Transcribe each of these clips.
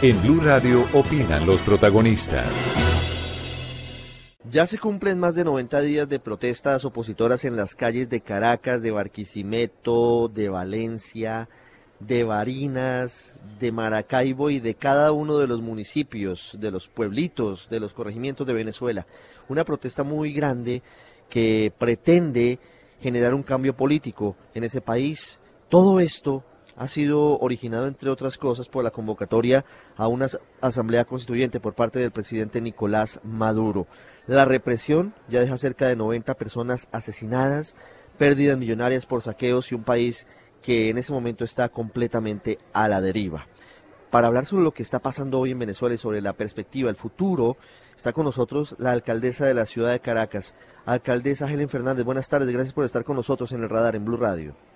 En Blue Radio opinan los protagonistas. Ya se cumplen más de 90 días de protestas opositoras en las calles de Caracas, de Barquisimeto, de Valencia, de Barinas, de Maracaibo y de cada uno de los municipios, de los pueblitos, de los corregimientos de Venezuela. Una protesta muy grande que pretende generar un cambio político en ese país. Todo esto ha sido originado, entre otras cosas, por la convocatoria a una asamblea constituyente por parte del presidente Nicolás Maduro. La represión ya deja cerca de 90 personas asesinadas, pérdidas millonarias por saqueos y un país que en ese momento está completamente a la deriva. Para hablar sobre lo que está pasando hoy en Venezuela y sobre la perspectiva, el futuro, está con nosotros la alcaldesa de la ciudad de Caracas, alcaldesa Helen Fernández. Buenas tardes, gracias por estar con nosotros en el radar en Blue Radio.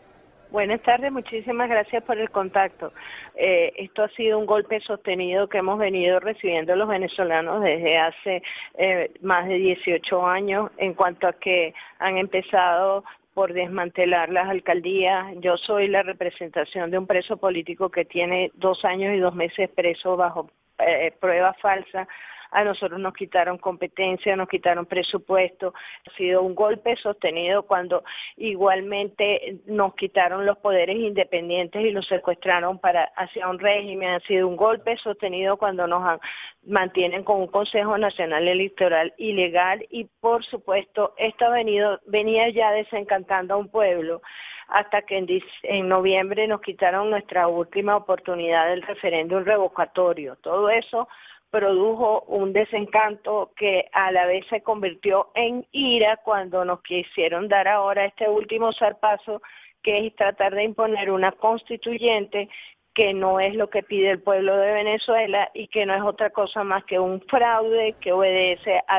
Buenas tardes, muchísimas gracias por el contacto. Eh, esto ha sido un golpe sostenido que hemos venido recibiendo los venezolanos desde hace eh, más de 18 años en cuanto a que han empezado por desmantelar las alcaldías. Yo soy la representación de un preso político que tiene dos años y dos meses preso bajo eh, prueba falsa a nosotros nos quitaron competencia, nos quitaron presupuesto, ha sido un golpe sostenido cuando igualmente nos quitaron los poderes independientes y los secuestraron para hacia un régimen, ha sido un golpe sostenido cuando nos mantienen con un Consejo Nacional Electoral ilegal y por supuesto esto ha venido, venía ya desencantando a un pueblo hasta que en, en, noviembre nos quitaron nuestra última oportunidad del referéndum revocatorio. Todo eso produjo un desencanto que a la vez se convirtió en ira cuando nos quisieron dar ahora este último zarpazo, que es tratar de imponer una constituyente que no es lo que pide el pueblo de Venezuela y que no es otra cosa más que un fraude que obedece a,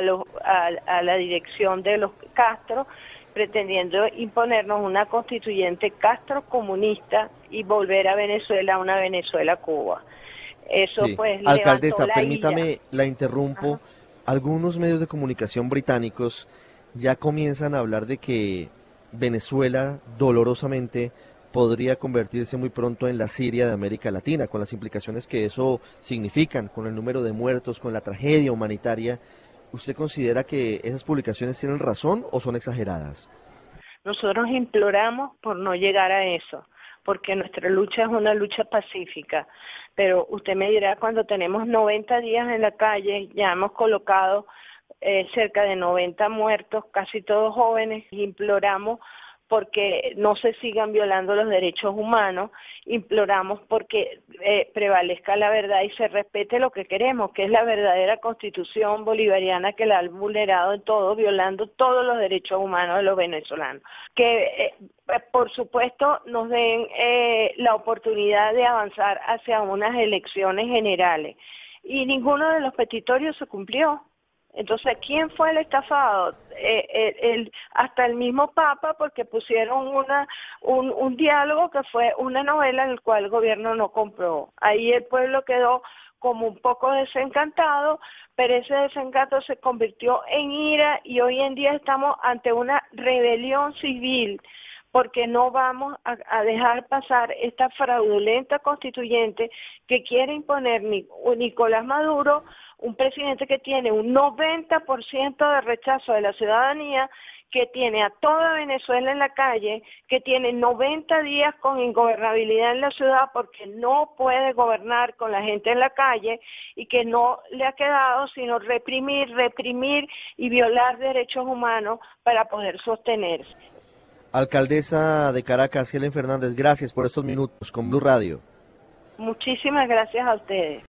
a la dirección de los Castro, pretendiendo imponernos una constituyente Castro comunista y volver a Venezuela a una Venezuela-Cuba. Eso pues Alcaldesa, permítame, la interrumpo. Algunos medios de comunicación británicos ya comienzan a hablar de que Venezuela dolorosamente podría convertirse muy pronto en la Siria de América Latina, con las implicaciones que eso significan, con el número de muertos, con la tragedia humanitaria. ¿Usted considera que esas publicaciones tienen razón o son exageradas? Nosotros imploramos por no llegar a eso porque nuestra lucha es una lucha pacífica. Pero usted me dirá, cuando tenemos 90 días en la calle, ya hemos colocado eh, cerca de 90 muertos, casi todos jóvenes, imploramos porque no se sigan violando los derechos humanos, imploramos porque eh, prevalezca la verdad y se respete lo que queremos, que es la verdadera constitución bolivariana que la ha vulnerado en todo, violando todos los derechos humanos de los venezolanos. Que eh, por supuesto nos den eh, la oportunidad de avanzar hacia unas elecciones generales. Y ninguno de los petitorios se cumplió. Entonces, ¿quién fue el estafado? Eh, hasta el mismo Papa, porque pusieron una, un, diálogo que fue una novela en la cual el gobierno no compró. Ahí el pueblo quedó como un poco desencantado, pero ese desencanto se convirtió en ira y hoy en día estamos ante una rebelión civil porque no vamos a, dejar pasar esta fraudulenta constituyente que quiere imponer Nicolás Maduro un presidente que tiene un 90% de rechazo de la ciudadanía, que tiene a toda Venezuela en la calle, que tiene 90 días con ingobernabilidad en la ciudad porque no puede gobernar con la gente en la calle y que no le ha quedado sino reprimir, reprimir y violar derechos humanos para poder sostenerse. Alcaldesa de Caracas, Helen Fernández, gracias por estos minutos con Blue Radio. Muchísimas gracias a ustedes.